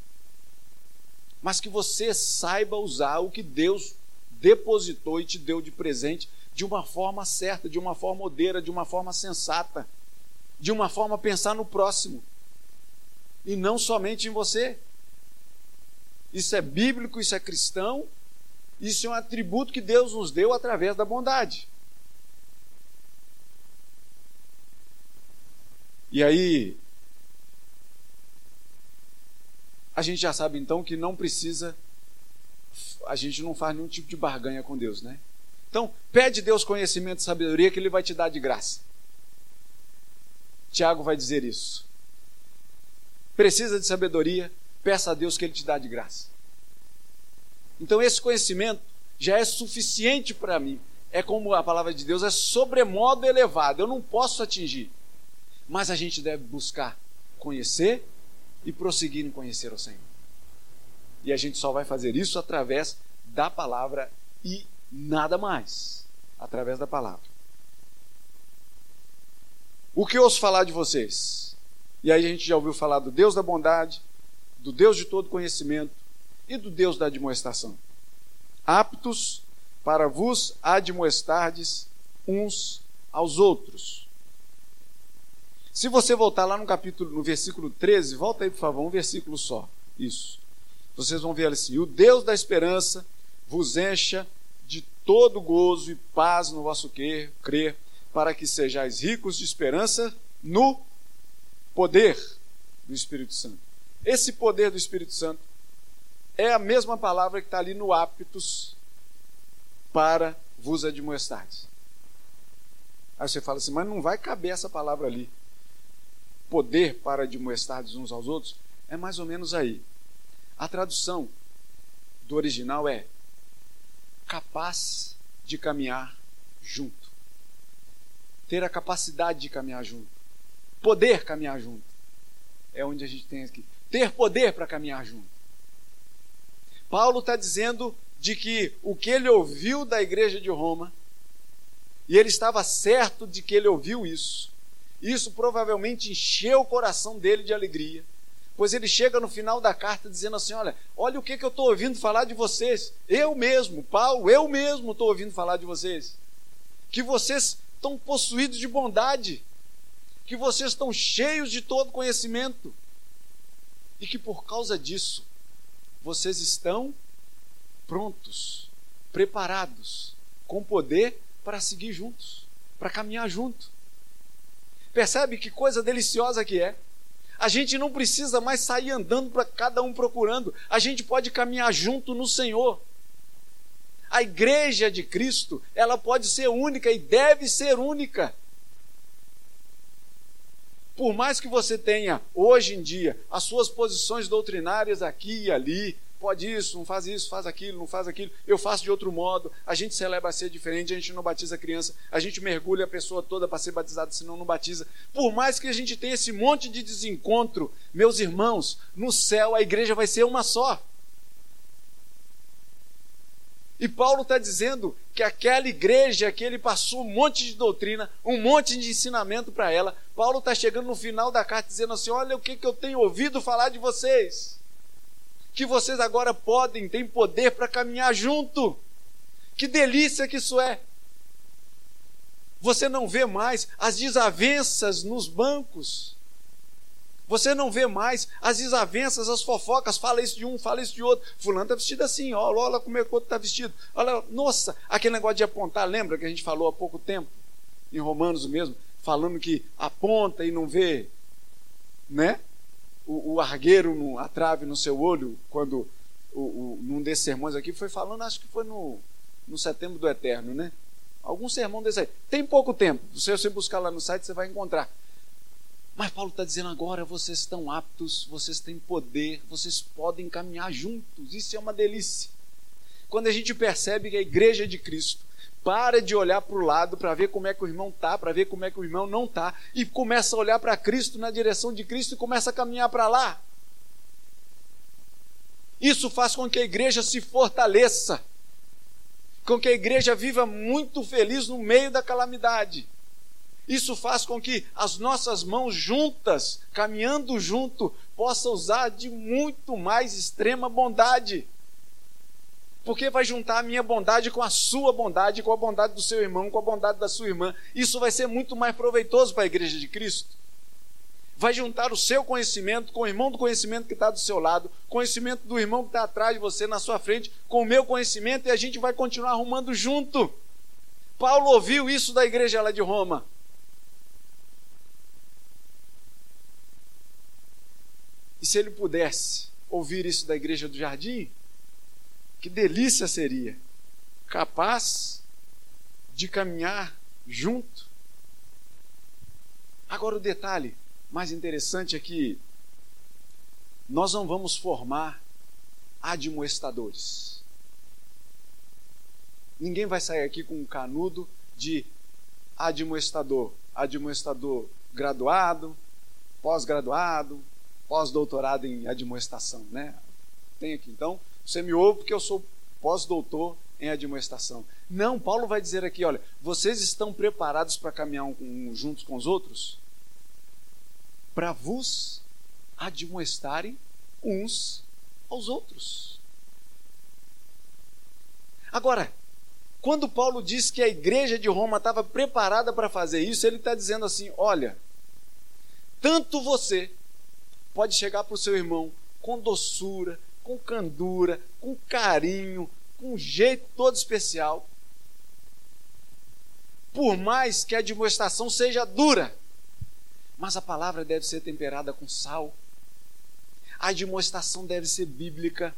Mas que você saiba usar o que Deus depositou e te deu de presente de uma forma certa, de uma forma odeira, de uma forma sensata, de uma forma pensar no próximo e não somente em você. Isso é bíblico, isso é cristão isso é um atributo que Deus nos deu através da bondade. E aí, a gente já sabe então que não precisa, a gente não faz nenhum tipo de barganha com Deus, né? Então, pede Deus conhecimento e sabedoria que Ele vai te dar de graça. Tiago vai dizer isso. Precisa de sabedoria, peça a Deus que Ele te dá de graça. Então esse conhecimento já é suficiente para mim. É como a palavra de Deus é sobremodo elevado, eu não posso atingir. Mas a gente deve buscar conhecer e prosseguir em conhecer o Senhor. E a gente só vai fazer isso através da palavra e nada mais. Através da palavra. O que ouço falar de vocês? E aí a gente já ouviu falar do Deus da bondade, do Deus de todo conhecimento, e do Deus da admoestação, aptos para vos admoestardes uns aos outros. Se você voltar lá no capítulo, no versículo 13, volta aí, por favor, um versículo só. Isso. Vocês vão ver assim: O Deus da esperança vos encha todo gozo e paz no vosso crer, crer para que sejais ricos de esperança no poder do Espírito Santo. Esse poder do Espírito Santo é a mesma palavra que está ali no aptos para vos admoestardes. Aí você fala assim, mas não vai caber essa palavra ali. Poder para admoestardes uns aos outros é mais ou menos aí. A tradução do original é capaz de caminhar junto. Ter a capacidade de caminhar junto. Poder caminhar junto. É onde a gente tem aqui. Ter poder para caminhar junto. Paulo está dizendo de que o que ele ouviu da igreja de Roma, e ele estava certo de que ele ouviu isso, isso provavelmente encheu o coração dele de alegria, pois ele chega no final da carta dizendo assim: Olha, olha o que, que eu estou ouvindo falar de vocês, eu mesmo, Paulo, eu mesmo estou ouvindo falar de vocês, que vocês estão possuídos de bondade, que vocês estão cheios de todo conhecimento, e que por causa disso vocês estão prontos, preparados, com poder para seguir juntos, para caminhar junto. Percebe que coisa deliciosa que é? A gente não precisa mais sair andando para cada um procurando, a gente pode caminhar junto no Senhor. A igreja de Cristo, ela pode ser única e deve ser única. Por mais que você tenha, hoje em dia, as suas posições doutrinárias aqui e ali, pode isso, não faz isso, faz aquilo, não faz aquilo, eu faço de outro modo, a gente celebra a ser diferente, a gente não batiza a criança, a gente mergulha a pessoa toda para ser batizada, senão não batiza. Por mais que a gente tenha esse monte de desencontro, meus irmãos, no céu a igreja vai ser uma só. E Paulo está dizendo que aquela igreja que ele passou um monte de doutrina, um monte de ensinamento para ela, Paulo está chegando no final da carta dizendo assim: Olha o que, que eu tenho ouvido falar de vocês. Que vocês agora podem, têm poder para caminhar junto. Que delícia que isso é. Você não vê mais as desavenças nos bancos. Você não vê mais as desavenças, as fofocas, fala isso de um, fala isso de outro. Fulano está vestido assim, ó, olha como é que o outro está vestido. Olha, nossa, aquele negócio de apontar, lembra que a gente falou há pouco tempo, em Romanos mesmo, falando que aponta e não vê, né? O, o argueiro, no, a trave no seu olho, quando o, o, num desses sermões aqui foi falando, acho que foi no, no setembro do eterno, né? Algum sermão desse aí. Tem pouco tempo. Se você buscar lá no site, você vai encontrar. Mas Paulo está dizendo agora: vocês estão aptos, vocês têm poder, vocês podem caminhar juntos. Isso é uma delícia. Quando a gente percebe que a igreja de Cristo para de olhar para o lado para ver como é que o irmão está, para ver como é que o irmão não está, e começa a olhar para Cristo na direção de Cristo e começa a caminhar para lá. Isso faz com que a igreja se fortaleça, com que a igreja viva muito feliz no meio da calamidade. Isso faz com que as nossas mãos juntas, caminhando junto, possam usar de muito mais extrema bondade. Porque vai juntar a minha bondade com a sua bondade, com a bondade do seu irmão, com a bondade da sua irmã. Isso vai ser muito mais proveitoso para a igreja de Cristo. Vai juntar o seu conhecimento com o irmão do conhecimento que está do seu lado, conhecimento do irmão que está atrás de você, na sua frente, com o meu conhecimento, e a gente vai continuar arrumando junto. Paulo ouviu isso da igreja lá de Roma. E se ele pudesse ouvir isso da igreja do jardim, que delícia seria! Capaz de caminhar junto. Agora, o detalhe mais interessante é que nós não vamos formar admoestadores. Ninguém vai sair aqui com um canudo de admoestador, admoestador graduado, pós-graduado, pós-doutorado em admoestação, né? Tem aqui. Então, você me ouve porque eu sou pós-doutor em admoestação. Não, Paulo vai dizer aqui, olha, vocês estão preparados para caminhar um, juntos com os outros? Para vos admoestarem uns aos outros. Agora, quando Paulo diz que a igreja de Roma estava preparada para fazer isso, ele está dizendo assim: olha, tanto você pode chegar para o seu irmão com doçura, com candura, com carinho, com um jeito todo especial. Por mais que a demonstração seja dura, mas a palavra deve ser temperada com sal. A demonstração deve ser bíblica.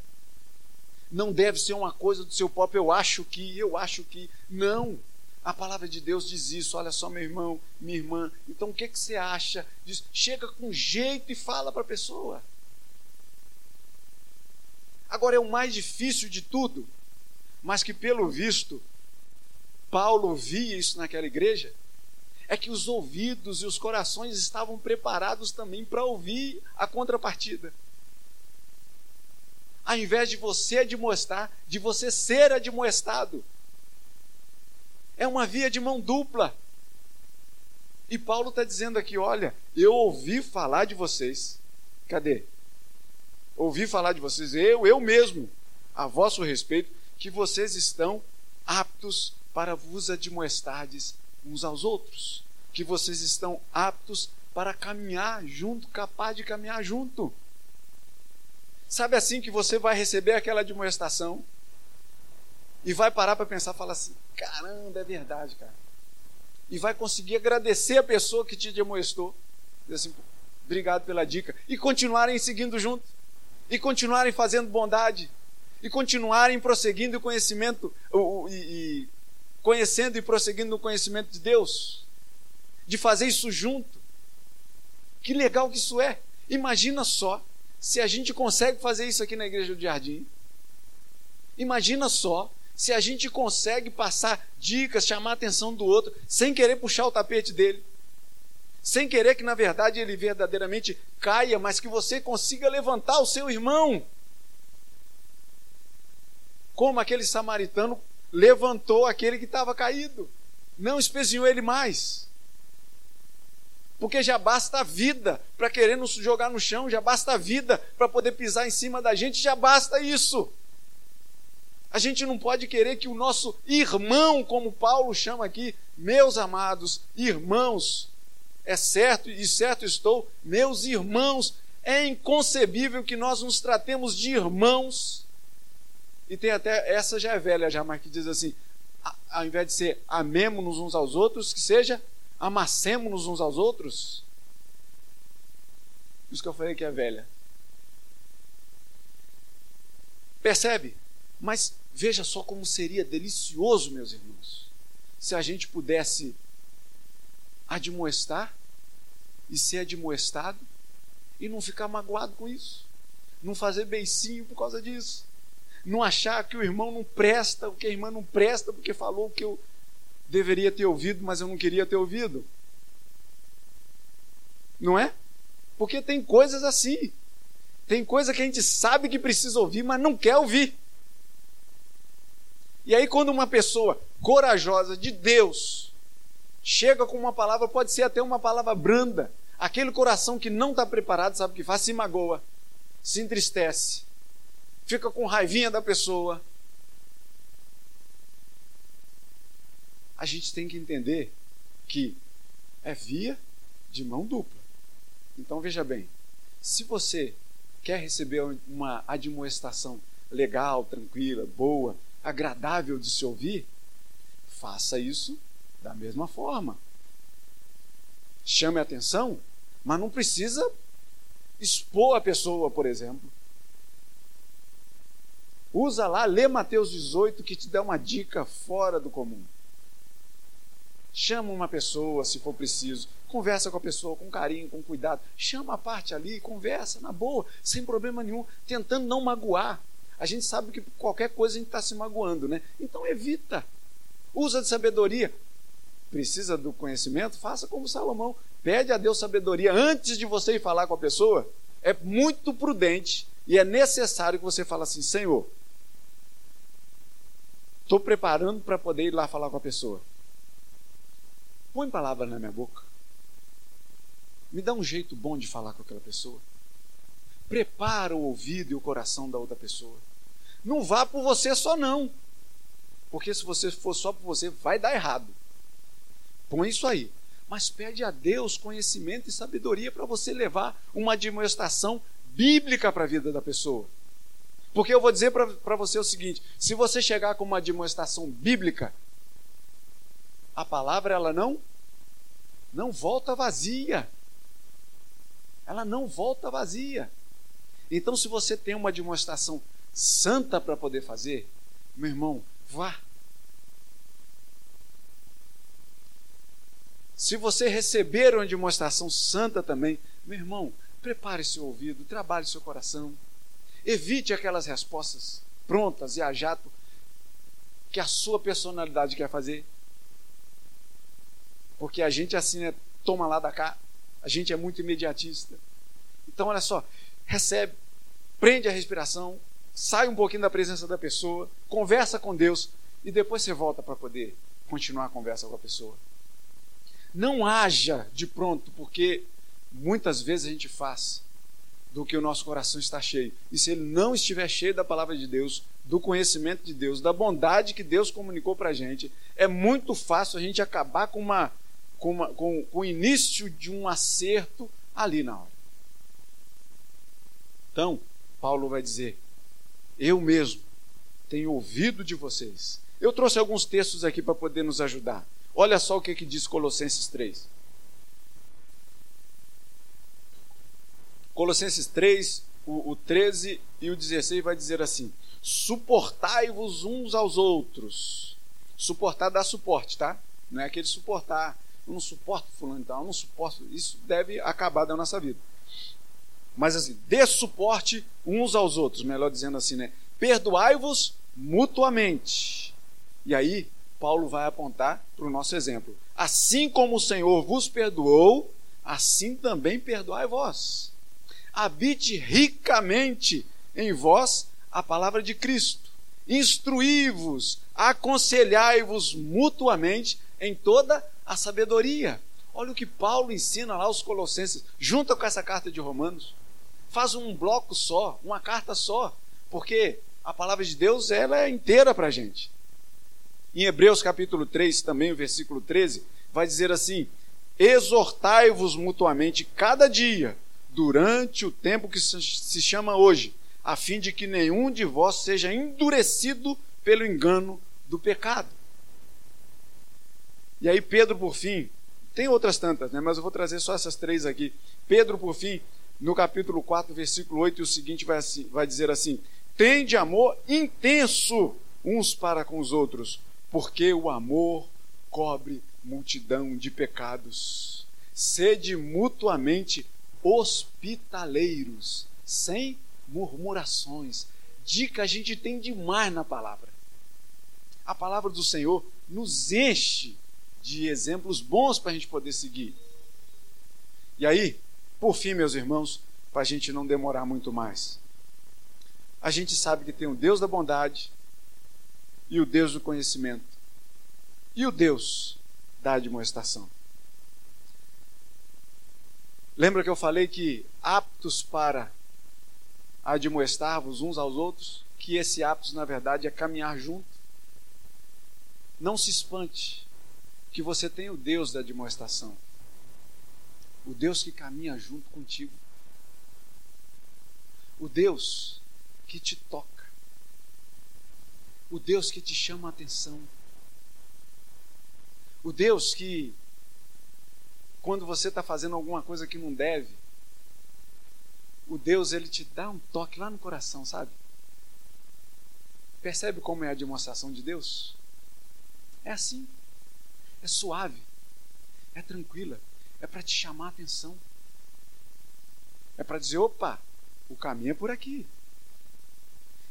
Não deve ser uma coisa do seu próprio eu acho que, eu acho que. Não. A palavra de Deus diz isso. Olha só, meu irmão, minha irmã. Então o que, que você acha? Diz, chega com jeito e fala para a pessoa. Agora é o mais difícil de tudo, mas que pelo visto Paulo via isso naquela igreja, é que os ouvidos e os corações estavam preparados também para ouvir a contrapartida. Ao invés de você admoestar, de você ser admoestado. É uma via de mão dupla. E Paulo está dizendo aqui: olha, eu ouvi falar de vocês. Cadê? Ouvi falar de vocês, eu, eu mesmo, a vosso respeito, que vocês estão aptos para vos admoestardes uns aos outros. Que vocês estão aptos para caminhar junto, capaz de caminhar junto. Sabe assim que você vai receber aquela admoestação e vai parar para pensar, fala assim: caramba, é verdade, cara. E vai conseguir agradecer a pessoa que te demonstrou. Dizer assim, obrigado pela dica. E continuarem seguindo junto. E continuarem fazendo bondade. E continuarem prosseguindo o conhecimento, o, e, e conhecendo e prosseguindo no conhecimento de Deus. De fazer isso junto. Que legal que isso é. Imagina só se a gente consegue fazer isso aqui na igreja do Jardim. Imagina só se a gente consegue passar dicas, chamar a atenção do outro, sem querer puxar o tapete dele. Sem querer que, na verdade, ele verdadeiramente caia, mas que você consiga levantar o seu irmão. Como aquele samaritano levantou aquele que estava caído. Não espezinhou ele mais. Porque já basta a vida para querer nos jogar no chão, já basta a vida para poder pisar em cima da gente, já basta isso. A gente não pode querer que o nosso irmão, como Paulo chama aqui, meus amados irmãos, é certo e certo estou, meus irmãos, é inconcebível que nós nos tratemos de irmãos. E tem até, essa já é velha já, mas que diz assim, ao invés de ser amemos-nos uns aos outros, que seja amassemos-nos uns aos outros. Isso que eu falei que é velha. Percebe? Mas veja só como seria delicioso, meus irmãos, se a gente pudesse admoestar e ser admoestado e não ficar magoado com isso, não fazer beicinho por causa disso, não achar que o irmão não presta, que a irmã não presta porque falou o que eu deveria ter ouvido, mas eu não queria ter ouvido. Não é? Porque tem coisas assim. Tem coisa que a gente sabe que precisa ouvir, mas não quer ouvir. E aí, quando uma pessoa corajosa de Deus chega com uma palavra, pode ser até uma palavra branda, aquele coração que não está preparado, sabe o que faz? Se magoa, se entristece, fica com raivinha da pessoa. A gente tem que entender que é via de mão dupla. Então veja bem, se você quer receber uma admoestação legal, tranquila, boa, agradável de se ouvir, faça isso da mesma forma. Chame a atenção, mas não precisa expor a pessoa, por exemplo. Usa lá, lê Mateus 18 que te dá uma dica fora do comum. Chama uma pessoa se for preciso, conversa com a pessoa com carinho, com cuidado. Chama a parte ali, conversa na boa, sem problema nenhum, tentando não magoar. A gente sabe que qualquer coisa a gente está se magoando, né? Então evita. Usa de sabedoria. Precisa do conhecimento? Faça como Salomão. Pede a Deus sabedoria antes de você ir falar com a pessoa. É muito prudente e é necessário que você fale assim: Senhor, estou preparando para poder ir lá falar com a pessoa. Põe palavra na minha boca. Me dá um jeito bom de falar com aquela pessoa. Prepara o ouvido e o coração da outra pessoa. Não vá por você só não. Porque se você for só por você, vai dar errado. Põe isso aí. Mas pede a Deus conhecimento e sabedoria para você levar uma demonstração bíblica para a vida da pessoa. Porque eu vou dizer para você o seguinte: se você chegar com uma demonstração bíblica, a palavra ela não não volta vazia. Ela não volta vazia. Então, se você tem uma demonstração santa para poder fazer, meu irmão, vá. Se você receber uma demonstração santa também, meu irmão, prepare seu ouvido, trabalhe seu coração. Evite aquelas respostas prontas e a jato que a sua personalidade quer fazer. Porque a gente assim, né, toma lá da cá, a gente é muito imediatista. Então, olha só, recebe, prende a respiração, sai um pouquinho da presença da pessoa, conversa com Deus e depois você volta para poder continuar a conversa com a pessoa. Não haja de pronto, porque muitas vezes a gente faz do que o nosso coração está cheio. E se ele não estiver cheio da palavra de Deus, do conhecimento de Deus, da bondade que Deus comunicou para a gente, é muito fácil a gente acabar com, uma, com, uma, com, com o início de um acerto ali na hora. Então, Paulo vai dizer: eu mesmo tenho ouvido de vocês. Eu trouxe alguns textos aqui para poder nos ajudar. Olha só o que, que diz Colossenses 3. Colossenses 3, o, o 13 e o 16 vai dizer assim: suportai-vos uns aos outros. Suportar dá suporte, tá? Não é aquele suportar. Eu não suporto fulano e tal, eu não suporto. Isso deve acabar da nossa vida. Mas assim, dê suporte uns aos outros, melhor dizendo assim, né? Perdoai-vos mutuamente. E aí, Paulo vai apontar para o nosso exemplo. Assim como o Senhor vos perdoou, assim também perdoai vós. Habite ricamente em vós a palavra de Cristo. Instruí-vos, aconselhai-vos mutuamente em toda a sabedoria. Olha o que Paulo ensina lá aos Colossenses, junta com essa carta de Romanos. Faz um bloco só, uma carta só, porque a palavra de Deus ela é inteira para a gente. Em Hebreus capítulo 3, também o versículo 13, vai dizer assim: Exortai-vos mutuamente cada dia, durante o tempo que se chama hoje, a fim de que nenhum de vós seja endurecido pelo engano do pecado. E aí, Pedro, por fim, tem outras tantas, né? mas eu vou trazer só essas três aqui. Pedro, por fim, no capítulo 4, versículo 8, e o seguinte vai, assim, vai dizer assim: Tende amor intenso uns para com os outros, porque o amor cobre multidão de pecados. Sede mutuamente hospitaleiros, sem murmurações. Dica a gente tem demais na palavra. A palavra do Senhor nos enche de exemplos bons para a gente poder seguir. E aí, por fim, meus irmãos, para a gente não demorar muito mais, a gente sabe que tem o Deus da bondade e o Deus do conhecimento e o Deus da admoestação. Lembra que eu falei que aptos para admoestar-vos uns aos outros? Que esse aptos, na verdade, é caminhar junto? Não se espante que você tem o Deus da admoestação. O Deus que caminha junto contigo. O Deus que te toca. O Deus que te chama a atenção o Deus que, quando você está fazendo alguma coisa que não deve, o Deus ele te dá um toque lá no coração, sabe? Percebe como é a demonstração de Deus? É assim. É suave. É tranquila. É para te chamar a atenção. É para dizer: opa, o caminho é por aqui.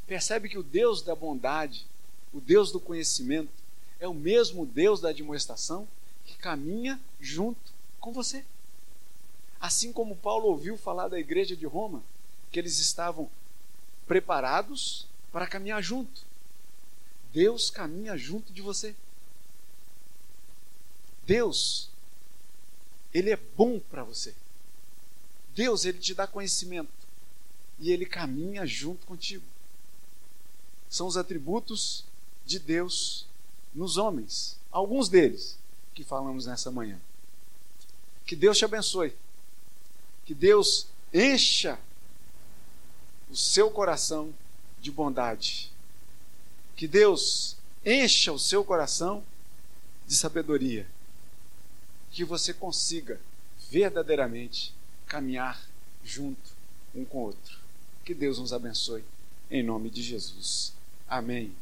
Percebe que o Deus da bondade, o Deus do conhecimento, é o mesmo Deus da admoestação que caminha junto com você. Assim como Paulo ouviu falar da igreja de Roma, que eles estavam preparados para caminhar junto. Deus caminha junto de você. Deus, Ele é bom para você. Deus, Ele te dá conhecimento e Ele caminha junto contigo. São os atributos de Deus nos homens, alguns deles que falamos nessa manhã. Que Deus te abençoe. Que Deus encha o seu coração de bondade. Que Deus encha o seu coração de sabedoria. Que você consiga verdadeiramente caminhar junto um com o outro. Que Deus nos abençoe. Em nome de Jesus. Amém.